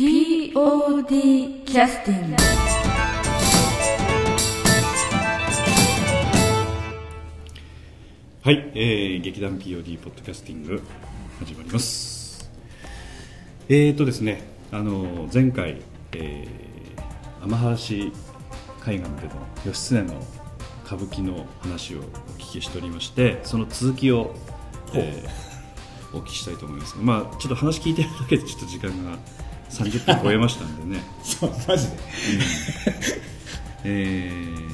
POD キャスティングはい、えー、劇団 POD ポッドキャスティング始まります。えーとですねあの前回、えー、天橋海岸での義経の歌舞伎の話をお聞きしておりましてその続きを、えーお聞きしたいと思いますがまあちょっと話聞いてるだけでちょっと時間が30分超えましたんでね。そうマジで。えー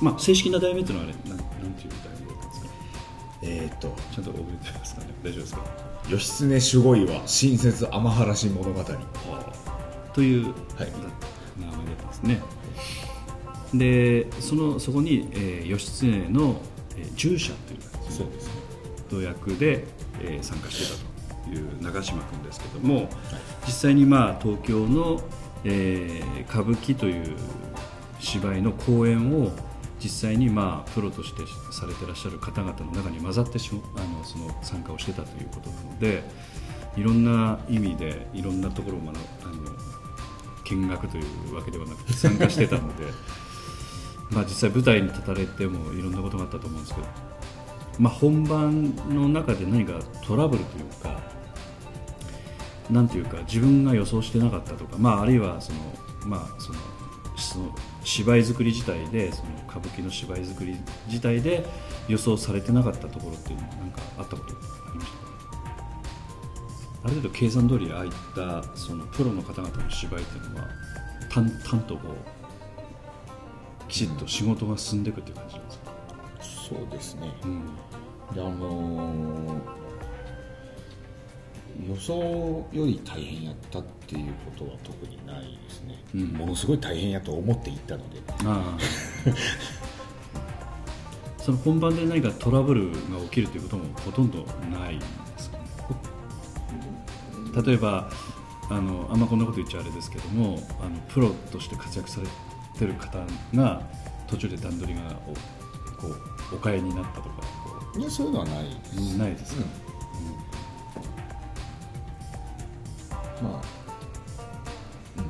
まあ正式な題名というのはあれなんなんていう題名だったんですか？えっ、と。ちゃんと覚えてますかね？大丈夫ですか？義経守護岩新設天原物語。というはい。名前だったんですね、でそのそこに、えー義経の、えー従者というねそうですね。と役で、えー参加してたという長嶋君ですけども、実際に、まあ、東京の、えー歌舞伎という芝居の公演を実際に、まあ、プロとしてされてらっしゃる方々の中に混ざってしあのその参加をしてたということなのでいろんな意味でいろんなところを学あの見学というわけではなくて参加してたので まあ実際舞台に立たれてもいろんなことがあったと思うんですけどまあ、本番の中で何かトラブルというかなんていうか自分が予想してなかったとか、まあ、あるいはその、まあ、そのその芝居作り自体でその歌舞伎の芝居作り自体で予想されてなかったところっていうのは何かあったことありました？かある程度計算通りああいったそのプロの方々の芝居っていうのは淡々とこうきちっと仕事が進んでいくっていう感じなんですか、そうですね。うん。であのー予想より大変やったっていうことは特にないですね、うん。ものすごい大変やと思っていったので。ああ。その本番で何かトラブルが起きるということもほとんどないんですか？ね例えばあのあんまこんなこと言っちゃあれですけどもあのプロとして活躍されてる方が途中で段取りがおこうお変えになったとかこいやそういうのはないです。うないですか、まあ、うん、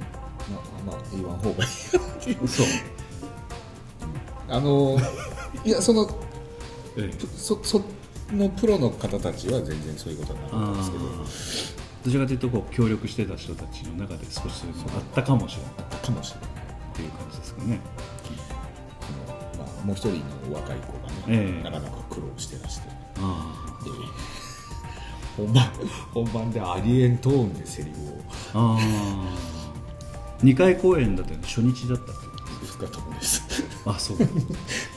まあまあ言わん方がいいそう、あのいやそのええ、そそのプロの方たちは全然そういうことはなかったんですけど。どちらかというとこう協力してた人たちの中で少しそういうのがあったかもしれない。かもしれない。っていう感じですかね。あの、まあ、もう一人の若い子がね、ええ。なかなか苦労してらして。であ本番本番でありえんトーンでセリフを。ああ2回公演だったよね。初日だったってことですあそう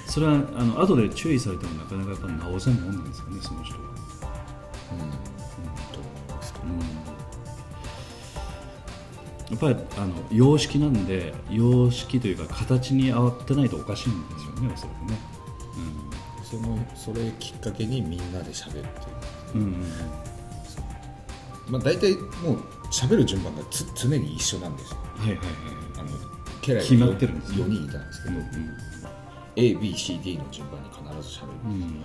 それはあの後で注意されてもなかなかやっぱ直せんもんなんですかねその人は、うん。と思いますけどやっぱりあの様式なん。で様式というか形に合ってないとおかしいん。ですよねおそらくねそのそれきっかけにみん。なで喋るっていううん、うんうん。まあ大体もう喋る順番がつ常に一緒なんですよ。はいはいはい。あの家来決まってるんですね。4人いたんですけど、うん ABCD の順番に必ず喋る、うん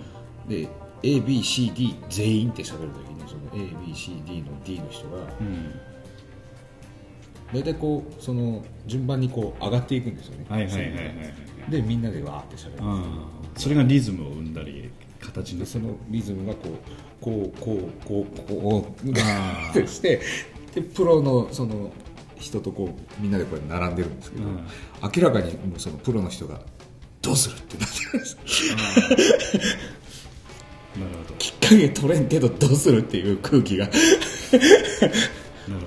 で ABCD 全員って喋るときにその ABCD の D の人がうん。大体こうその順番にこう上がっていくんですよね。はいはいはいはいはい。でみんなでわーって喋るああそれがリズムを生んだり形でそのリズムがこうこうこうこうこうあ ってしてでプロのその人とこうみんなでこれ並んでるんですけど、うん。明らかにもうそのプロの人がどうするってなってるんですなるほど。きっかけ取れんけどどうするっていう空気が。なるほど。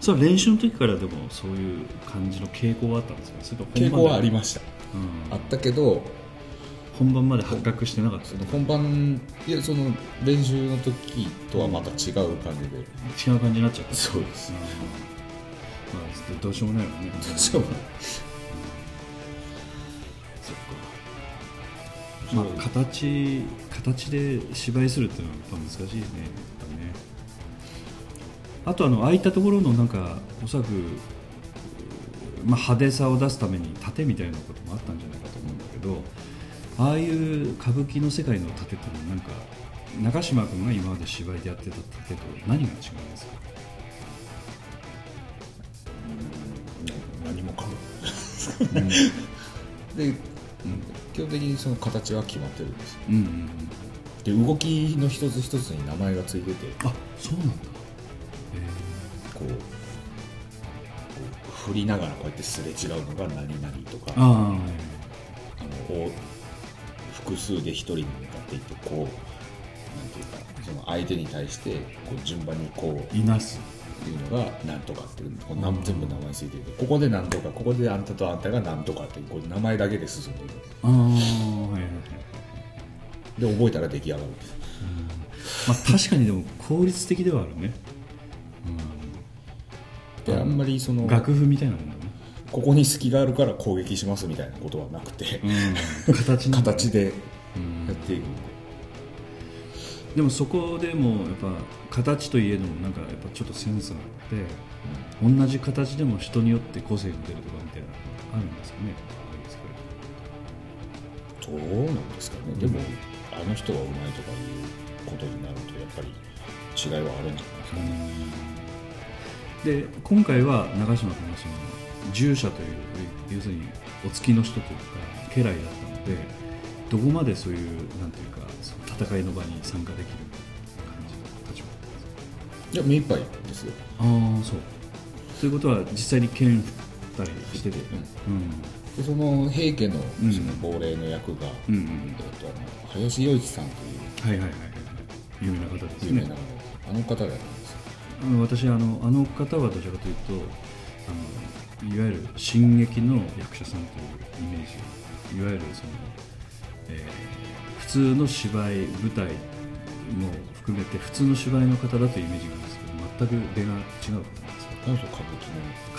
それは練習の時からでもそういう感じの傾向はあったんですか？傾向はありまました。す、あったけど本番まで発覚してなかったその本番いやその練習の時とはまた違う感じで、違う感じになっちゃった。そうです。ん。まあどうしようもないよね。そうそっか。まあ形形で芝居するっていうのはやっぱ難しいね。やっぱね。あとあの空いたところのなんかおそらく、まあ、派手さを出すために盾みたいなこともあったんじゃないかと思うんだけどああいう歌舞伎の世界の盾っていうのはなんか中島君が今まで芝居でやってた盾と何が違うんですか？何もかも。で、基本的にその形は決まってるんですよ。うん。うん。うん。で動きの一つ一つに名前がついてて。あそうなんだ。こうこう振りながらこうやってすれ違うのが何々とか。あのお複数で一人に向かっていってこうなんていうかその相手に対してこう順番にこういなす。いうのがなんとかっていうこ全部名前ついててここでなんとかここであんたとあんたがなんとかっていうこう名前だけで進んでいく。ああはいはいはい。で覚えたら出来上がるんです。まあ確かにでも効率的ではあるね、であんまりその楽譜みたいなも。んだねここに隙があるから攻撃しますみたいなことはなくて、うん。形形でうん。やっていくんで、でもそこでもやっぱ形といえどもなんかやっぱちょっとセンスがあって、同じ形でも人によって個性が出るとかみたいなのがあるんですかね。どうなんですかね。でも、あの人がうまいとかいうことになるとやっぱり違いはあるんじゃないですかね、で今回は長嶋君がその従者という要するにお付きの人というか家来だったのでどこまでそういうなんていうかその戦いの場に参加できる感じの立場。だったんですかいや目いっぱいですよ。ああそう。ということは実際に剣振ったりしてて。うん。でその平家のうんその亡霊の役が、うん。うんえっと、林洋一さんというはいはいはいはい。有名な方ですね。有名な方、あの方がやるんですよ。私あのあの方はどちらかというとあのいわゆる進撃の役者さんというイメージいわゆるその、えー普通の芝居舞台も含めて普通の芝居の方だというイメージがあるんですけど全く出が違う方なんですよ。歌歌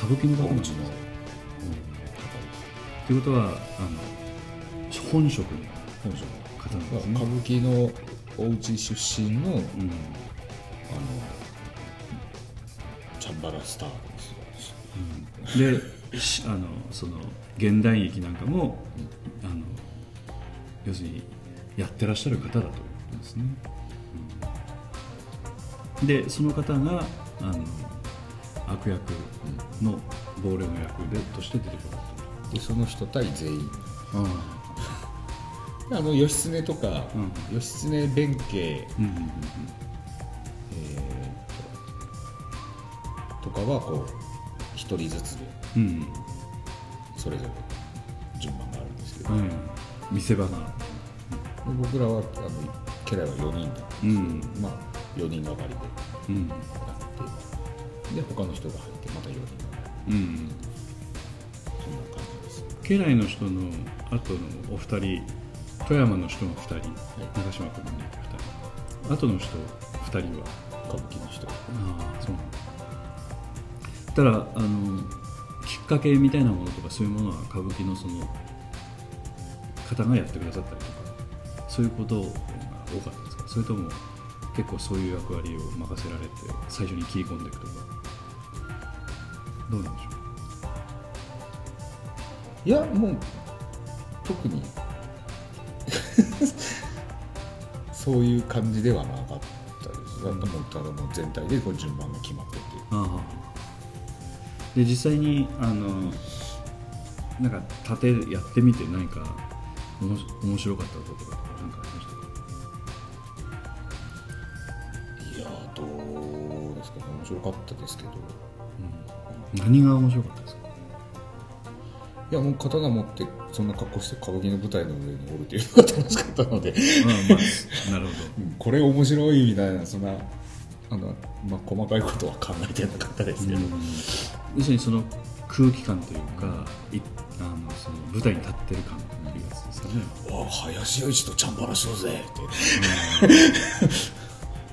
舞伎の舞伎の方なんですよ。方ということはあの本職の方なんですね。歌舞伎のお家出身のあのうんチャンバラスターですよでしあのその現代劇なんかも、あの要するにやってらっしゃる方だということですね、うん。でその方があの悪役の亡霊の役でとして出てくるでその人対全員。と、うん。あの義経とか、うん。義経弁慶、うんうん。えーとかはこう一人ずつ。でうん。うんそれぞれ。順番があるんですけど、うん。うん見せ場が。で僕らはあの家来は4人で。すけど、うん。まあ4人がかりで。うん。やってで他の人が入ってまた4人が。かうん。りそんな感じです。家来の人の後のお二人富山の人が2人、長島君の2人。後の人2人は？歌舞伎の人。ああそうなんだただあのきっかけみたいなものとかそういうものは歌舞伎のその方がやってくださったりとかそういうことが多かったですか？それとも結構そういう役割を任せられて最初に切り込んでいくとか。どうなんでしょいやもう特に。そういう感じではなかったです。うただもう全体でこう順番が決まってて。うああで実際にあのなんか盾やってみて何かおもし面白かったこととかなんかありましたか？いやーどうですかね。面白かったですけど。何が面白かったですか？いやもう刀持ってそんな格好して歌舞伎の舞台の上におるっていうのが楽しかったので。まあまあなるほど。うん。これ面白いみたいなそんなあの、まあ、細かいことは考えてなかったですけど、要するにその空気感というか、いあのその舞台に立ってる感というやつですかね、わあ林洋一とチャンバラしようぜ。って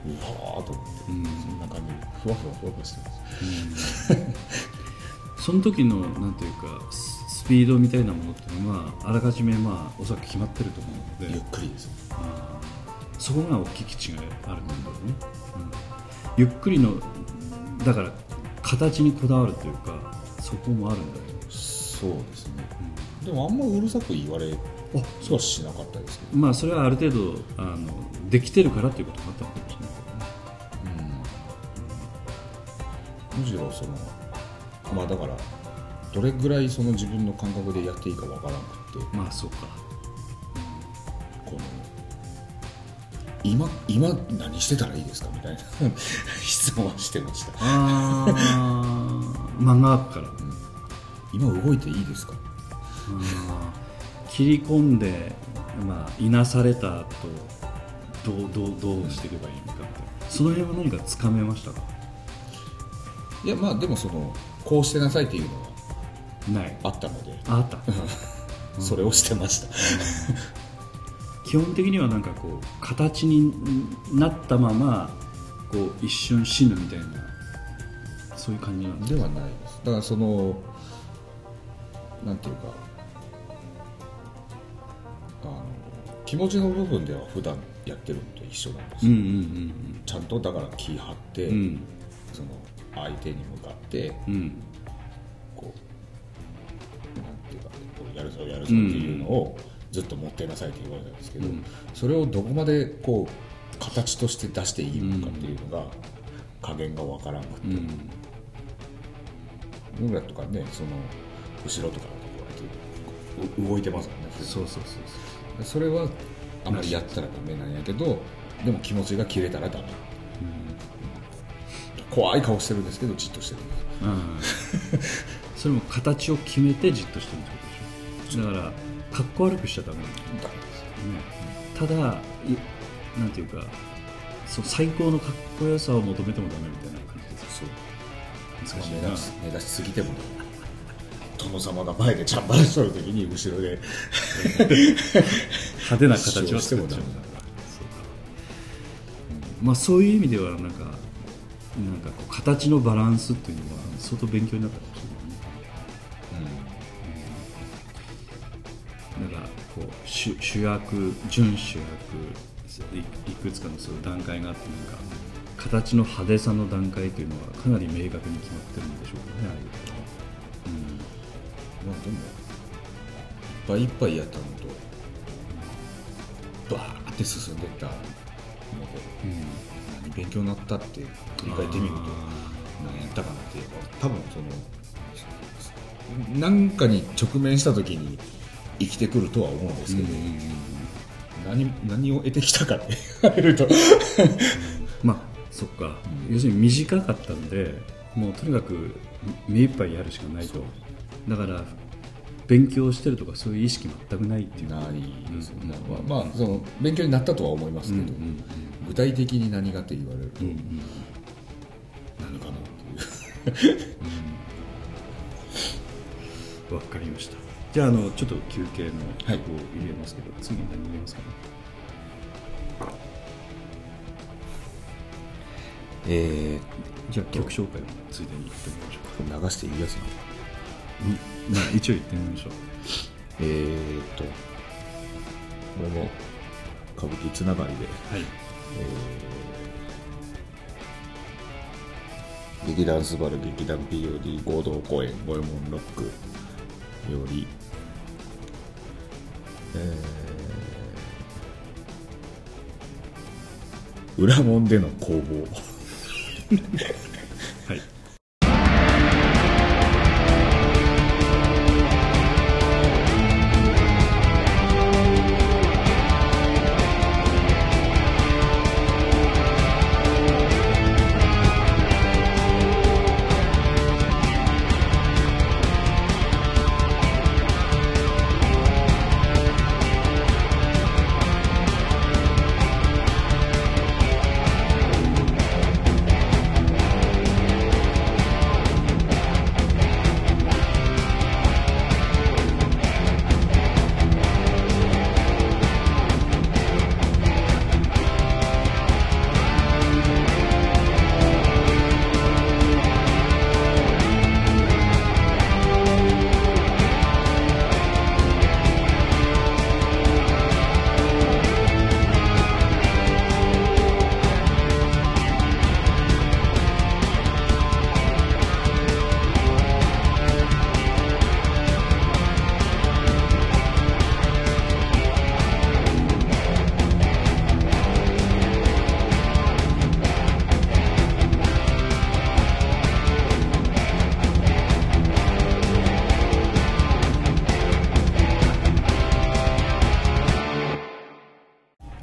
うわーと思って、うんそんな感じでふわふわふわふわしてます。その時のなんていうかススピードみたいなものっていうのはあらかじめまあおそらく決まってると思うので。ゆっくりですあー。そこが大きい違いあるんだろうね、うん。ゆっくりのだから形にこだわるというかそこもあるんだよね。そうですね、でもあんまうるさく言われはあしなかったですけど。まあそれはある程度あのできてるからということもあったのかもしれないけどね。むしろそのまあだからどれぐらいその自分の感覚でやっていいかわからなくて。まあそうか今今何してたらいいですかみたいな 質問はしてました。ああ漫画から。今動いていいですか？切り込んで、まあ、いなされた後どうどうどうしていけばいいのかって。その辺は何かつかめましたか？いやまあでもそのこうしてなさいっていうのはない。あったので。ああった。それをしてました、基本的にはなんかこう形になったままこう一瞬死ぬみたいなそういう感じなんではないです。だからそのなんていうかあの気持ちの部分では普段やってるのと一緒なんですよ、うんうん。ちゃんとだから気張って、うん。うんその相手に向かってうん。うんこうなんていうかやるぞやるぞっていうのをずっと持ってなさいって言われたんですけど、うんそれをどこまでこう形として出していいのかっていうのが加減がわからなくて、うん僕らとかねその後ろとかこうやって動いてますよねそうそうそうそう。それはあんまりやったらダメなんやけどでも気持ちが切れたらダメ。怖い顔してるんですけどじっとしてるんです。うん。それも形を決めてじっとしてるってことでしょ。だからかっこ悪くしちゃダメなんだよね。ただいなんていうかそう最高のかっこよさを求めてもダメみたいな感じですそう難しいな目立ちすぎても殿様が前でチャンバラしとる時に後ろで。派手な形を作っちゃうんだから。そうか、うんまあそういう意味ではなんかなんかこう形のバランスっていうのは相当勉強になった主主役準主役いいくつかのそういう段階があってなんか形の派手さの段階というのはかなり明確に決まってるんでしょうかねああいうまあでもいっぱいいっぱいやったのとバーって進んでったので何勉強になったって振り返ってみると何やったかなっていうのは多分その何かに直面した時に生きてくるとは思うんですけど、何何を得てきたかって言われると。まあそっか、要するに短かったんでもうとにかく目いっぱいやるしかないと。だから勉強してるとかそういう意識全くないっていう。ないですよね、うん。まあ、まあその勉強になったとは思いますけど、うんうん具体的に何がって言われると、うんうん。何かなっていう。わかりましたじゃああのちょっと休憩の曲をはい入れますけど、次何入れますかね？えじゃあ曲紹介をついでに言ってみましょうか。ー、流していいやつなの？うん。まあ一応言ってみましょう。えーっとこれも歌舞伎つながりで、はい。劇団スバル劇団 POD 合同公演五右衛門ロックより、えー裏門での攻防。はい「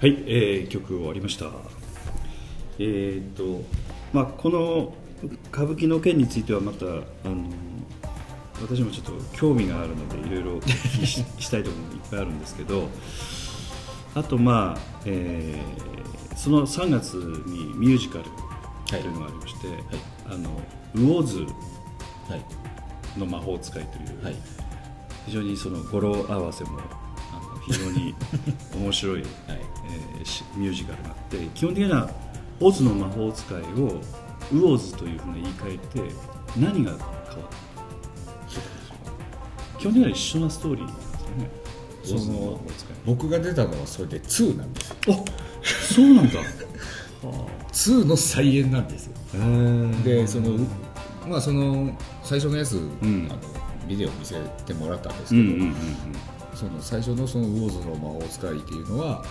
い、えー曲終わりました。えーっとまあこの歌舞伎の件についてはまたあの私もちょっと興味があるのでいろいろお聞きし したいところもいっぱいあるんですけどあとまあ、えーその3月にミュージカルというのがありまして、あのウオーズはい。の魔法使いという、はい。非常にその語呂合わせもあの非常に面白い、はいえーしミュージカルがあって基本的にはオズの魔法使いをウオーズというふうに言い換えて何が変わった基本的には一緒なストーリーなんですよね。オズの魔法使い。僕が出たのはそれで2なんですよ。あそうなんだ。2の再演なんですよ。でそのまあその最初のやつ、ん。あのビデオ見せてもらったんですけど、うんうんうんうん。その最初のそのウォーズの魔法使いっていうのは、ま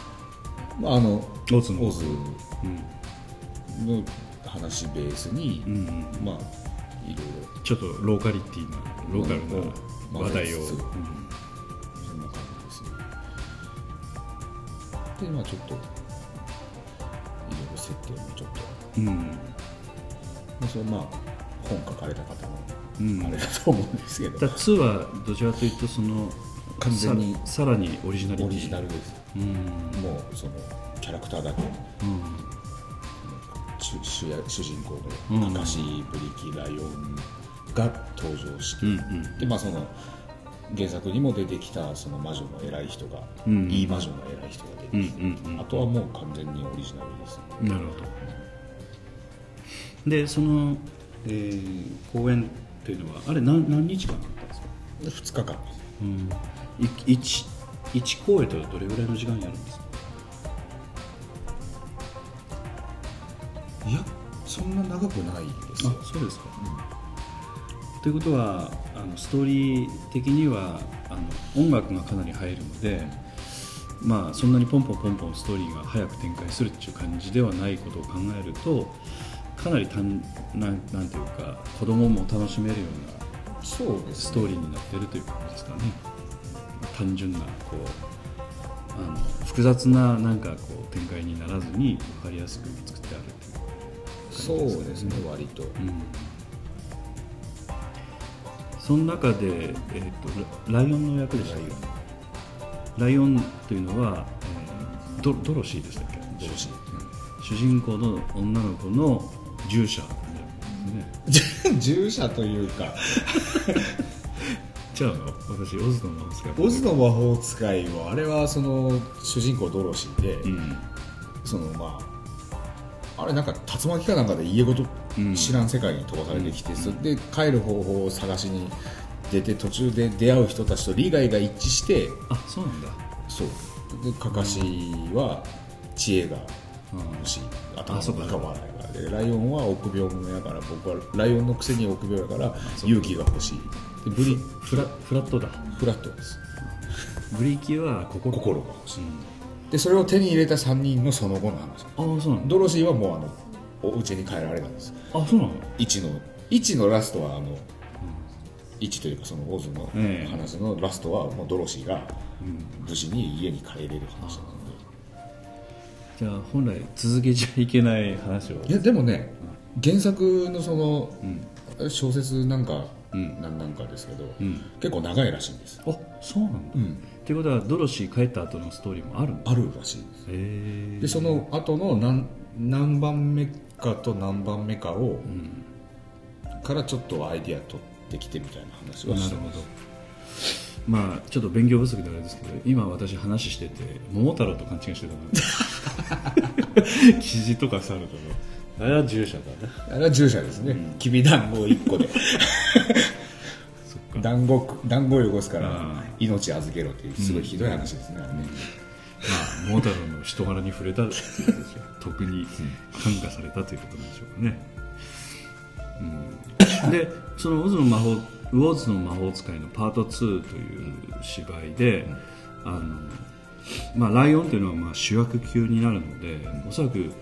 あ、あのオズの。オズ。うん。の話ベースに、うんうんまあいろいろ。ちょっとローカリティなローカルなうん。話題を、混ぜつつうん。そんな感じですよでまあちょっといろいろ設定もちょっと、うん。まあ、それまあ本書かれた方うん。のあれだと思うんですけど、だ2はどちらかというとその完全にささらにオリジナリティ。オリジナルです。うんもうそのキャラクターだけ。うん。主主人公うん。のカカシブリキライオンが登場して、うんうんでまあその原作にも出てきたその魔女の偉い人が、うんいい魔女の偉い人が出てきて、うんうんうん。あとはもう完全にオリジナルです、なるほど。でその、えー公演というのはあれ何何日間あったんですか、で2日間うん、い一一公演とどれぐらいの時間やるんですか？いやそんな長くないです。よあそうですか、ということはあのストーリー的にはあの音楽がかなり入るので、まあ、そんなにポンポンポンポンストーリーが早く展開するっていう感じではないことを考えるとかなり単なんなんていうか子供も楽しめるようなストーリーになっているということですかね単純なこうあの複雑ななんかこう展開にならずに分かりやすく作ってあるというそうですね。割とうんその中で、えー、とラライオンの役でしたっけ？ライオンというのは、えードドロシーでしたっけ？ドロシー。主人公の女の子の従者ね。従者というか違うの？私オズの魔法使い。オズの魔法使いはあれはその主人公ドロシーで、うん。そのまああれなんか竜巻かなんかで家ごとうん。知らん世界に飛ばされてきて、それで帰る方法を探しに出て途中で出会う人たちと利害が一致してあそうなんだ。そう。でカカシは知恵がうん。欲しい。うか。の中はないから。でライオンは臆病者やから僕はライオンのくせに臆病やから勇気が欲しい。でブリフラフラットだ。フラットです。ブリキは心。心。が欲しいうん。でそれを手に入れた3人のその後の話。ああそうなんだドロシーはもうあのお家に帰られたんです。あそうなの？1の1のラストはあの、1というかそのオズのええ。話のラストはもうドロシーが無事に家に帰れる話なのじゃあ本来続けちゃいけない話を。でいやでもね原作のそのうん。小説なんかうん。なんなんかですけど、うん。結構長いらしいんです。あそうなんだ、うん。っていうことはドロシー帰った後のストーリーもあるあるらしいです。へえでその後の何何番目かと何番目かを、うん。からちょっとアイディア取ってきてみたいな話はなるほど。してますまあちょっと勉強不足であれですけど今私話してて桃太郎と勘違いしてたなキジとか猿とかあれは従者だね。あれは従者ですね、きびだんご1個で。団子団子を汚すからあ命預けろっていうすごいひどい話ですね、あれね。まあ桃太郎の人柄に触れた特に感化されたということなんでしょうかね、うん、でそのオズの魔法ウォーズの魔法使いのパート2という芝居で、あのまあ、ライオンというのはまあ主役級になるのでおそらく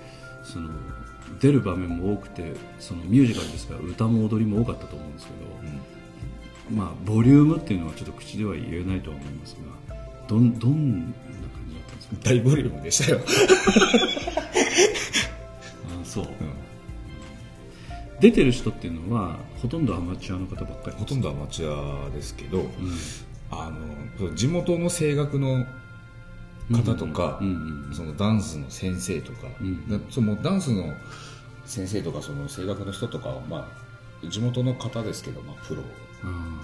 その出る場面も多くてそのミュージカルですから歌も踊りも多かったと思うんですけど、まあ、ボリュームっていうのはちょっと口では言えないとは思いますがどんどんな感じだったんです大ボリュームでしたよ、あそう、出てる人っていうのはほとんどアマチュアの方ばっかりほとんどアマチュアですけど、あの地元の声楽の方とか、うんうんうんそのダンスの先生とか、そのダンスの先生とかその声楽の人とかは、まあ、地元の方ですけど、まあ、プロ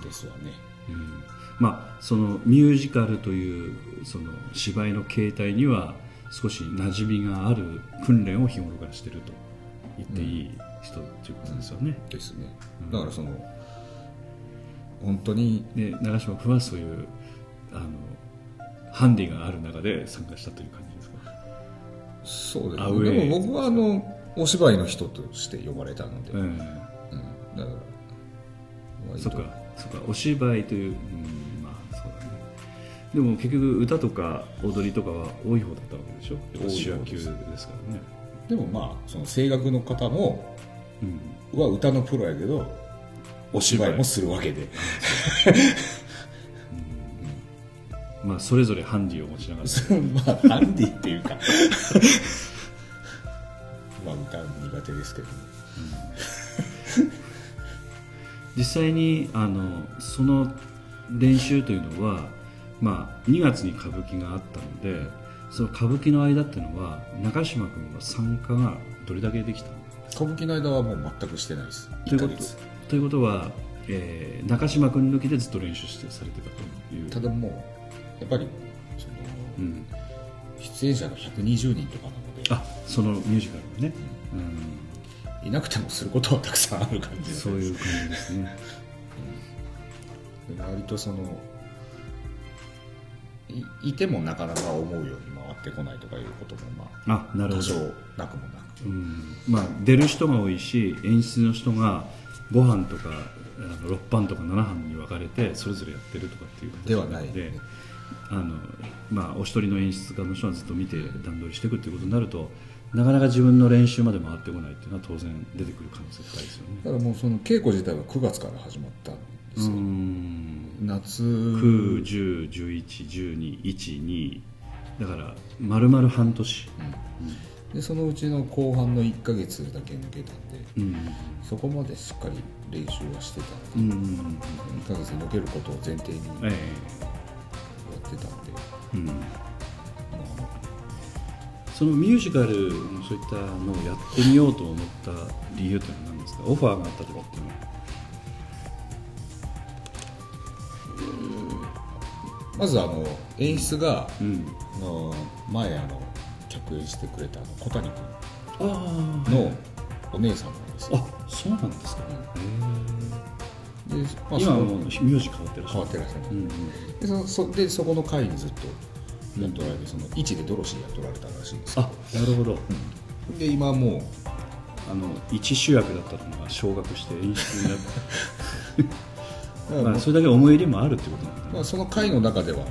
ですわね、うん。まあそのミュージカルというその芝居の形態には少し馴染みがある訓練を日頃からしてると言っていい人ということですよね、ですね。だからその本当にで長嶋君はそういうあのハンディがある中で参加したという感じですか？そうですね。でも僕はあのお芝居の人として呼ばれたので、えうん。だからそっかそっか。お芝居という、うん、まあそうだね。でも結局歌とか踊りとかは多い方だったわけでしょ？主役級ですからね。でもまあその声楽の方もうん。は歌のプロやけどお芝居もするわけでまあそれぞれハンディを持ちながら。まあハンディっていうか。まあ歌苦手ですけど。実際にあのその練習というのは、まあ、2月に歌舞伎があったのでその歌舞伎の間っていうのは中島君は参加がどれだけできたの？歌舞伎の間はもう全くしてないです。1ということということは、えー中島君抜きでずっと練習してされてたという。ただもうやっぱりそのうん、出演者が120人とかなので。あそのミュージカルのね、うん、いなくてもすることはたくさんある感じで。そういう感じですね。割とそのいいてもなかなか思うように回ってこないとかいうこともまあなるほど。あ多少なくもなくうん。まあ、出る人が多いし演出の人が5班とかあの6班とか7班に分かれてそれぞれやってるとかっていう形で。はないであの、まあ、お一人の演出家の人がずっと見て段取りしていくっていうことになるとなかなか自分の練習まで回ってこないっていうのは当然出てくる可能性高いですよね。だからもうその稽古自体は9月から始まったんですよ、うん。夏。9、10、11、12、1、2だから丸々半年、でそのうちの後半の1ヶ月だけ抜けたんでうん。そこまでしっかり練習はしてたうん。んで、1ヶ月抜けることを前提にやえってたんで、えうん。まそのミュージカルのそういったのをやってみようと思った理由っていうのは何ですか？オファーがあったとかっていうのは。あまずあの演出が、うん。あの前あの客演してくれたあの小谷あ君のお姉さんなんですよ、あそうなんですか、でまあ、今はもうそのミュージ変わってらっし。ゃる変わってらっしゃるうんうん。でそそでそこの会にずっとやっとられて、その位置でドロシーやっとられたらしいんですけあなるほど、どで今はもうあの一主役だったのが昇格して演出になっ た、まあ、それだけ思い入れもあるってことなんだね。まあ、その会の中では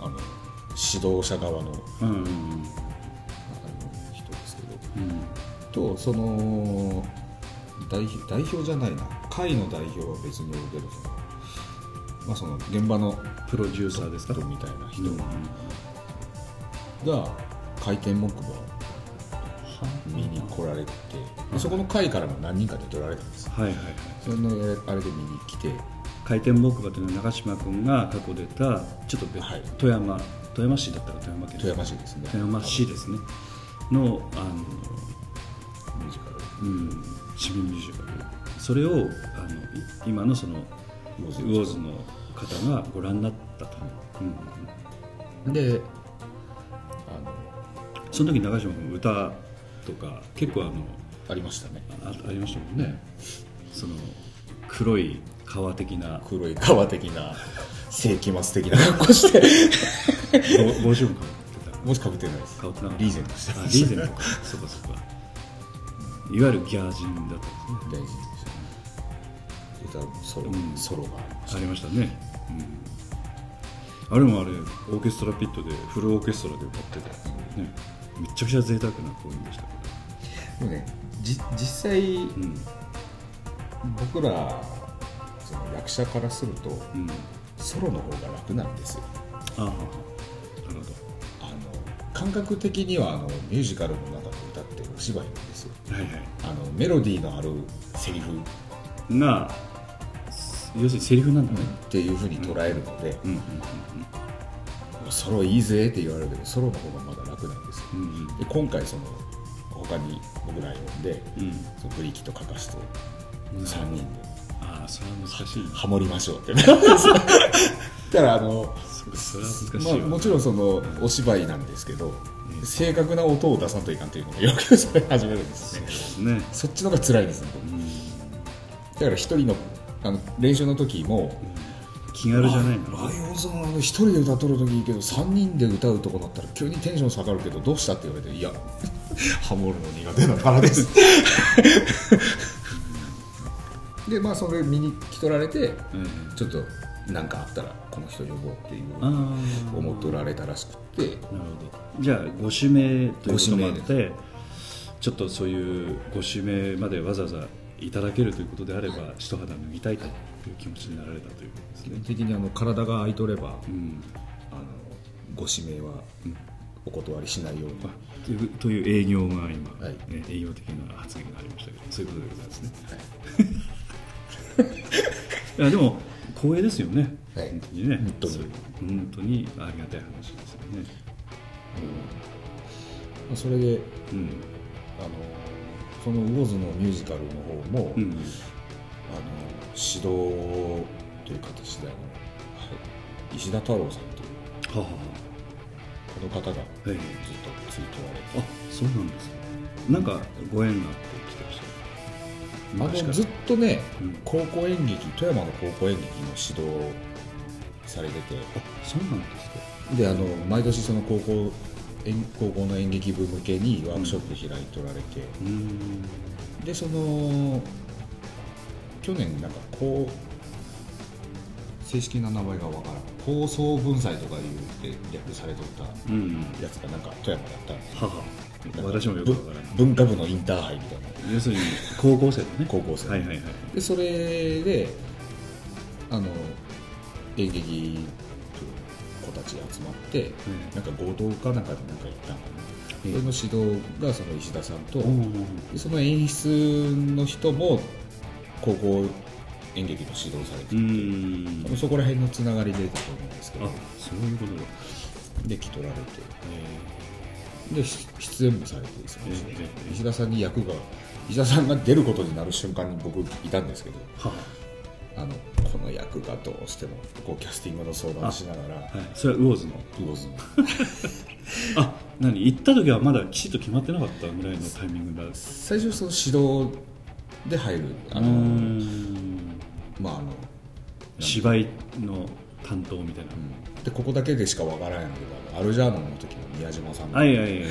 あの指導者側のあのうんうん。うん人ですけど。うん。とその代表代表じゃないな会の代表は別におるけどその,、まあ、その現場のプロデューサーですか人みたいな人うんが回転木馬を見に来られてでそこの会からも何人かで取られたんですはいはい。はいそれのあれで見に来て。回転木馬というのは長嶋君が過去出たちょっと別、はい。富山富山市だったら富山県。富山市ですね。富山市ですね。のあの、ミュージカル。うん、市民ミュージカルそれをあのい今のそのウォーズの方がご覧になったと、うん、でその時長嶋君歌とか結構あのあのありましたね。あありましたもんね。その黒い革的な。黒い革的な世紀末的な格好して。帽帽子もかぶってたもしかぶってないです。かぶってなかった。リーゼントしてあリーゼントか。そうかそうか。いわゆるギャージンだったんですねた歌ソロ,、うん。ソロがありましたね、うん、あれもあれオーケストラピットでフルオーケストラで歌ってたね。めちゃくちゃ贅沢な公演でしたけたでもねじ実際どうん。僕らその役者からするとうん。ソロの方が楽なんですよ。ああなるほど。あ感覚的にはあのミュージカルの中で歌ってるお芝居なんですよ。はいはあのメロディーのあるセリフ。いが要するにセリフなんだね、っていうふうに捉えるので、うんうんソロいいぜって言われるけどソロの方がまだ楽なんですよ。うんうんで今回その他に僕ら呼んで、うん。うんそのブリキとカカシとうん。3人で。ああそれは難しいハモりましょうってなるんですよ。だからあのまあ、わ、もちろんそのお芝居なんですけど、正確な音を出さんといかんというのがよくそれ始めるんですよね。ね。そっちの方が辛いですね。うん。だから一人のあの練習の時も気軽じゃないの？ああいうそのあの一人で歌っとる時いいけど3人で歌うとこだったら急にテンション下がるけどどうしたって言われていや ハモるの苦手だからです。でまあそれ見に来とられてうん。ちょっと何かあったらこの人呼ぼうっていう思っておられたらしくって。なるほど。じゃあご指名ということもあっごてちょっとそういうご指名までわざわざいただけるということであれば一肌脱ぎたいという気持ちになられたということですね。基本的にあの体が空いとればうん。あのご指名はお断りしないように。あという営業が今、はい。ね営業的な発言がありましたけどそういうことでございますね。い。やでも光栄ですよね、はい。本当にね。本当に。本当にありがたい話ですよねまあそれでうんあのその魚津のミュージカルの方も、うん。あの指導という形であの、はい石田太郎さんというはあはこの方がずっあとはいついておられて、あそうなんですかなんかご縁があって来てらっしゃるあのずっとね、うん。高校演劇富山の高校演劇の指導されてて。あそうなんですか。であの毎年その高校演高校の演劇部向けにワークショップ開いておられて、うーん。でその去年なんかこう正式な名前がわからん。高層文祭とかいうで略されとったうん。やつがなんか富山だったんですはは。私もよくわからないぶ文化部のインターハイみたいな。要するに高校生のね。高校生。はいはいはい。でそれであの演劇子たちが集まって、ん。なんか合同かなんかでなんか行ったのかな、それの指導がその石田さんと、その演出の人も高校演劇の指導されてて、ーん。多分そこら辺のつながりでだと思うんですけどあそういうことだ。で来取られて。でし出演もされてですね、ええええ石田さんに役が石田さんが出ることになる瞬間に僕いたんですけどはあのこの役がどうしてもこうキャスティングの相談をしながらあはい。それは魚津の？魚津の。あ何？行った時はまだきちっと決まってなかったぐらいのタイミングだ。最初その指導で入る。あのうーん。まああの芝居の担当みたいな、でここだけでしかわからないんだけどアルジャーノンの時の宮島さんの、はいはいはいはい、はい、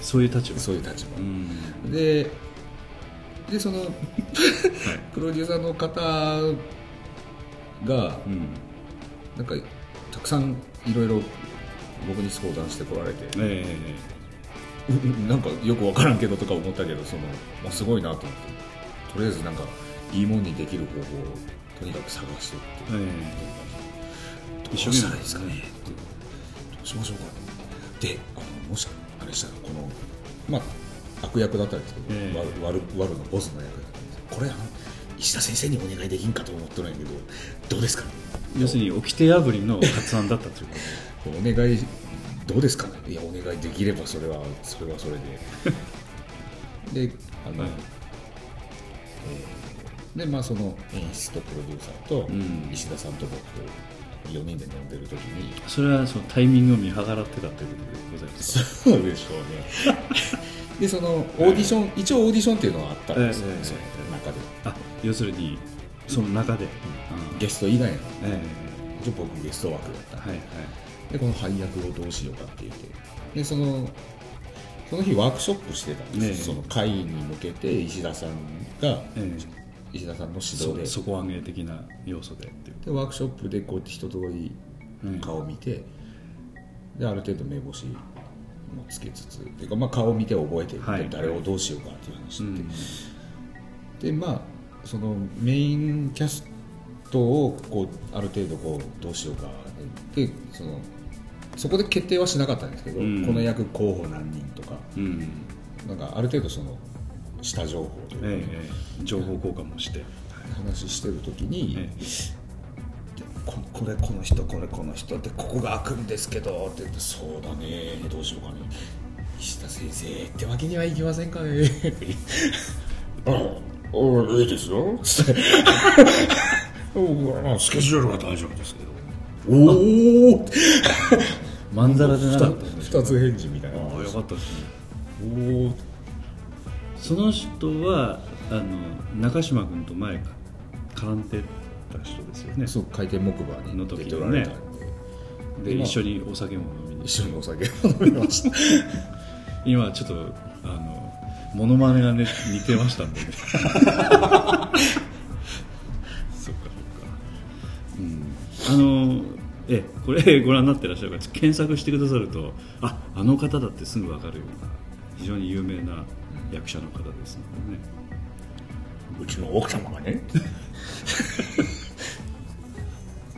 そういう立場。そういう立場、うん。ででそのプロデューサーの方がうん。なんかたくさんいろいろ僕に相談してこられて、えうん なんかよくわからんけどとか思ったけどその、まあ、すごいなと思って。とりあえずなんかいいもんにできる方法をとにかく探してって、ええ。どうしたらいいですかね。ってどうしましょうかね。であのもしあれしたらこのまあ悪役だったんですけど、ええ。悪悪悪のボスの役だったんですこれあの石田先生にお願いできんかと思ってないけどどうですか？ね要するに掟破りの発案だったというこお願いどうですか？ねいやお願いできればそれはそれはそれで。であの、はい。えーでまあその演出とプロデューサーとうん。石田さんと僕と4人で飲んでる時に、とそれはそのタイミングを見計らってたということでございます。かそうでしょうねでそのオーディション、一応オーディションっていうのはあったんですよ、ええその中で。あ要するにその中で、ゲスト以外のえ一応僕ゲスト枠だったんで,、えはいはい。でこの配役をどうしようかって言ってでそのその日ワークショップしてたんです、ねえその会に向けて石田さんがえ石田さんの指え導で。そ底上げ的な要素ででワークショップでこうやって一通り顔を見て、である程度目星もつけつつっていうか、まあ、顔を見て覚えて、はい。で誰をどうしようかっていう話うになって、ん。でまあそのメインキャストをこうある程度こうどうしようかでそのそこで決定はしなかったんですけど、うん。この役候補何人とか。うん。なんかある程度その下情報というか、ええええ。情報交換もして、話してる時に、えでここれこの人これこの人でここが開くんですけどって言ってそうだねどうしようかね。石田先生ってわけにはいきませんかね。ってああいいですよ。つっておスケジュールは大丈夫ですけど。おおまんざらでなかったんです二つ返事みたいな。ああよかったですね。おおその人はあの中島君と前絡んでた人ですよねそう回転木馬にの時出ておられたんで。まあで一緒にお酒も飲みに。一緒にお酒を飲みました。今ちょっとあのモノマネがね似てましたんでね。そっかそっか。うん。あのえこれご覧になってらっしゃるか。ら検索してくださるとああの方だってすぐ分かるような非常に有名な役者の方ですのでね。うちの奥様がね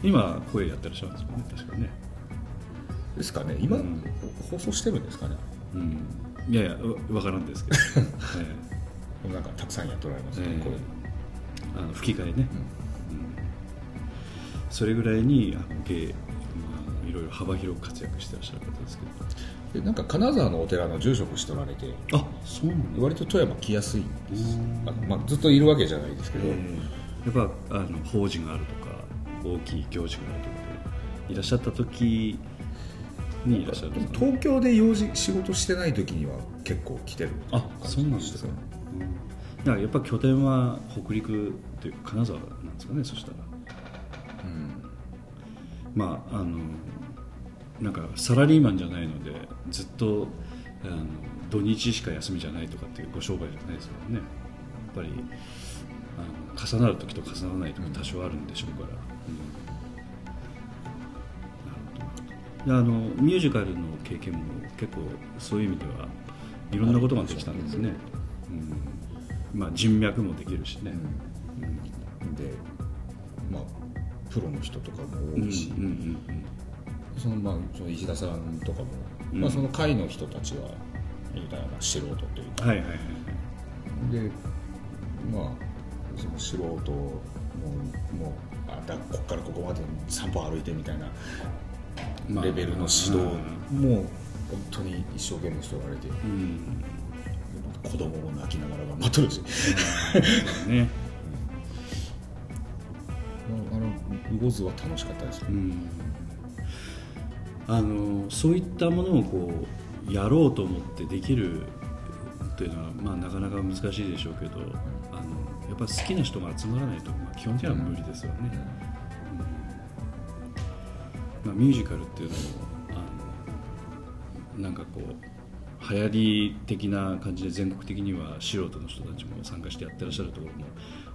今声やってらっしゃるんですもんね確かね。ですかね。今、うん。放送してるんですかね。うん。いやいやわ分からんですけど、えなんかたくさんやっておられますね、ええ。これあの吹き替えね、うん。それぐらいにあの芸、まあ、いろいろ幅広く活躍してらっしゃる方ですけでなんか金沢のお寺の住職しておられて。どあそうなんだ。割と富山来やすいんです。あの、まあ、ずっといるわけじゃないですけど、やっぱあの法事があるとか大きい行事があるとかでいらっしゃった時にいらっしゃるね、東京で用事仕事してない時には結構来てるあそうなんですか、うん、だからやっぱ拠点は北陸というか金沢なんですかねそしたら。うん。まああのなんかサラリーマンじゃないのでずっとあの土日しか休みじゃないとかっていうご商売じゃないですからね。やっぱりあの重なる時と重ならない時多少あるんでしょうから、あのミュージカルの経験も結構そういう意味ではいろんなことができたんですね、うん。まあ、人脈もできるしね、でまあプロの人とかもうん多いし、うんうんそのまあその石田さんとかも、うん。まあ、その会の人たちは言うたらまあ素人というか。うんはいはいはい。でまあその素人ももうあだここからここまで散歩歩いてみたいなまあレベルの指導も本当に一生懸命しておられて、うん子供も泣きながら頑張ってるし。ね。あの魚津は楽しかったですよ、うん。あのそういったものをこうやろうと思ってできるというのは、まあ、なかなか難しいでしょうけどあのやっぱ好きな人が集まらないと、まあ、基本的には無理ですよね、うんまあ、ミュージカルっていうのもあのなんかこう流行り的な感じで全国的には素人の人たちも参加してやってらっしゃるところも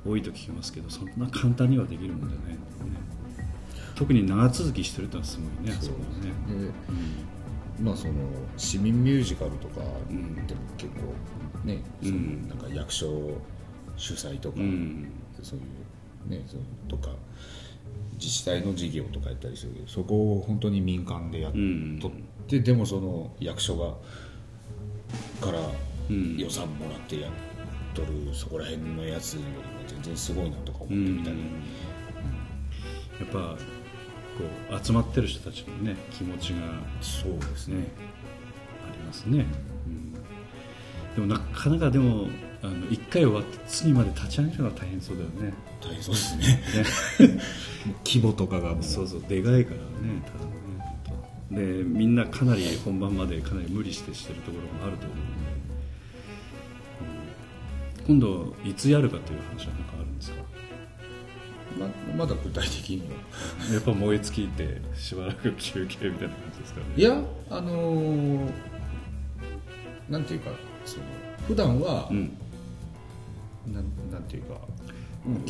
多いと聞きますけどそんな簡単にはできるもんじゃないのでね。特に長続きしてるってのはすごいね。あそこはね。でまあその市民ミュージカルとかでんも結構ね、そのなんか役所主催とか、うん。そういうねそのとか自治体の事業とかやったりするけどそこを本当に民間でやっうん。とって、でもその役所がからうん。予算もらってやっとるそこら辺のやつよりも全然すごいなとか思ってうんみたり、やっぱこう集まってる人たちのね気持ちがそうですね。ねありますね、うん、でもなかなかでもあの1回終わって次まで立ち上げるのが大変そうだよね大変そうですね。規模とかがそうそう。でかいからね。ただねでみんなかなり本番までかなり無理してしてるところもあると思うので、うん。今度いつやるかという話は何かあるんですか？ままだ具体的には。やっぱ燃え尽きてしばらく休憩みたいな感じですかね。いやあのーなんていうかその普段は、うん。なんなんていうか、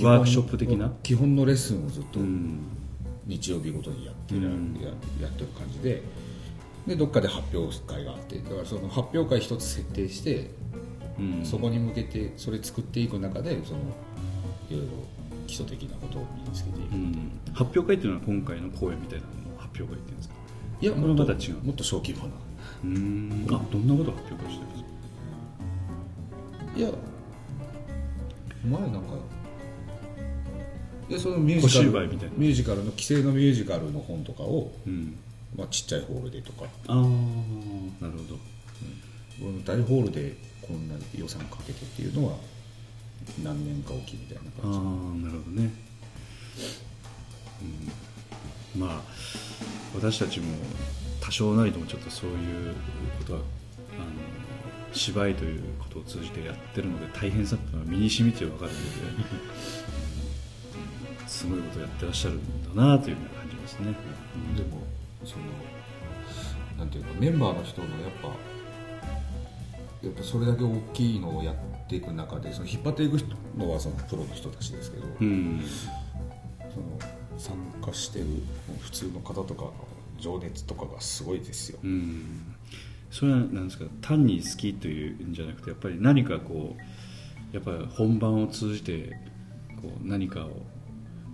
ワークショップ的な？基本のレッスンをずっとうん。日曜日ごとにやってる、うん。ややってる感じででどっかで発表会があってだからその発表会一つ設定して、うん。そこに向けてそれ作っていく中でそのいろいろ基礎的なことを身につけていく、うん。発表会っていうのは今回の公演みたいな発表会っていうんですか？いやもっとまた違う。もっと小規模な。うーん。あどんなこと発表してるんですか？いや前なんかいやそのミュージカル小芝居みたいな。ミュージカルの規制のミュージカルの本とかを、うん。まあ、ちっちゃいホールでとか。ああなるほど。この大ホールでこんな予算かけてっていうのは何年かおきみたいなああ感じなるほどね、うん、まあ私たちも多少なりともちょっとそういうことはあの芝居ということを通じてやってるので大変さっていうのは身に染みて分かるので、う んすごいことをやってらっしゃるんだなというような感じますね、でもそのなんていうかメンバーの人のやっぱやっぱそれだけ大きいのをやっていく中でその引っ張っていくのはそのプロの人たちですけど、うん。その参加してる普通の方とかの情熱とかがすごいですよ、うん、それはなんですか？単に好きというんじゃなくてやっぱり何かこうやっぱり本番を通じてこう何かを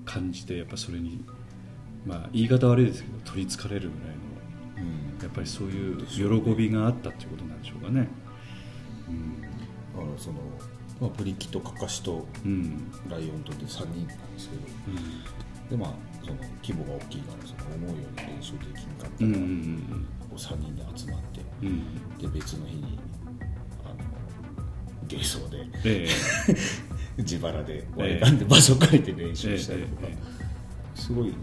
感じてやっぱそれにまあ言い方悪いですけど取りつかれるぐらいのうん。やっぱりそういう喜びがあったっていうことなんでしょうかね。あのその、まあ、ブリキとカカシとうん。うんライオンとで3人なんですけどでまあその規模が大きいからその思うように練習できんかったから、うんうんうんこう3人で集まってうん。うんで別の日にあの芸装でえ 自腹で割り勘で場所借りて練え習したりとか、ええすごい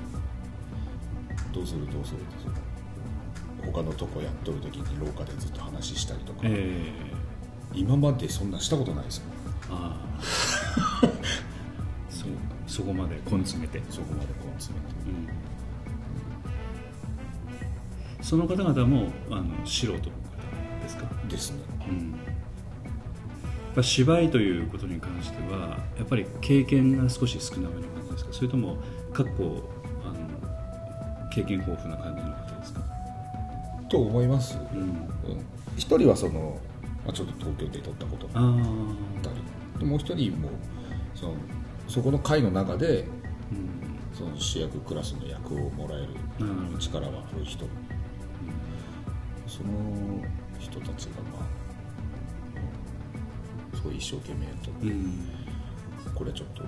どうするどうするってその他のとこやっとる時に廊下でずっと話したりとか、ええ。今までそんなしたことないですよああ。そうそこまで根詰めて。そこまでこう詰めて。うん。その方々もあの素人の方ですか、ですね。うん、やっぱ芝居ということに関してはやっぱり経験が少し少なめの感じですか？それとも過去あの経験豊富な感じの方ですか、と思います、うん、うん一人はその、まあ、ちょっと東京で撮ったこと。があああったりでもう一人もそのそこの会の中でうん。その主役クラスの役をもらえる力はある人。その人たちがまあすごい一生懸命やって、うん。これちょっと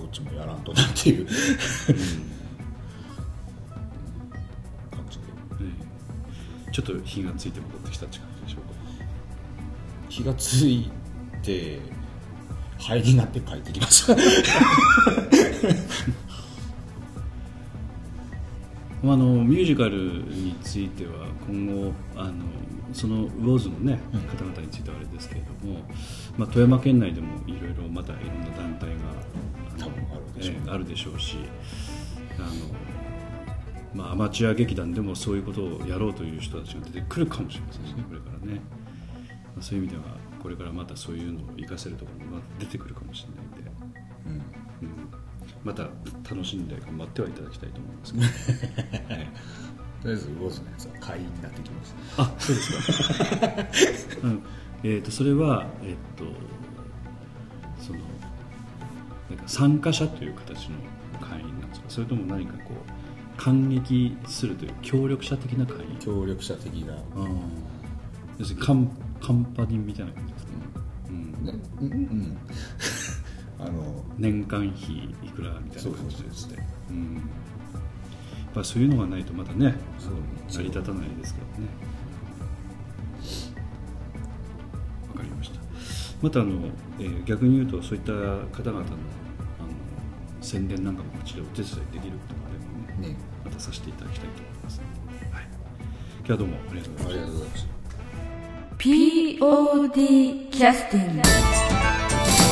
こっちもやらんとなっていう。感じでええちょっと火がついて戻ってきたって感じでしょうか？気がついて灰になって帰ってきました まああのミュージカルについては今後あのそのウォーズの、ねうん方々についてはあれですけれども、まあ、富山県内でもいろいろまたいろんな団体があの多分あるでしょう。ねええあるでしょうしあの、まあ、アマチュア劇団でもそういうことをやろうという人たちが出てくるかもしれませんしねこれからね、まあ、そういう意味ではこれからまたそういうのを活かせるところが出てくるかもしれないんで。うん。うん。また楽しんで頑張ってはいただきたいと思いますけど、はいとりあえずウォーズのやつは会員になってきましたあそうですか、うん。えー、とそれは、えっとそのなんか参加者という形の会員なんですか？それとも何かこう感激するという協力者的な会員？協力者的な、要するにカンカンパニーみたいな感じですか、うん。ね。うんうん。あの年間費いくらみたいな感じそうそうそうですね。うんぱそういうのがないとまたねそう。成り立たないですからね。わかりました。またあの、えー逆に言うとそういった方々のあの宣伝なんかもこちらお手伝いできることがあればねね。またさせていただきたいと思います。ので、はい、今日はどうもありがとうございました。ありがとうございました。POD キャスティング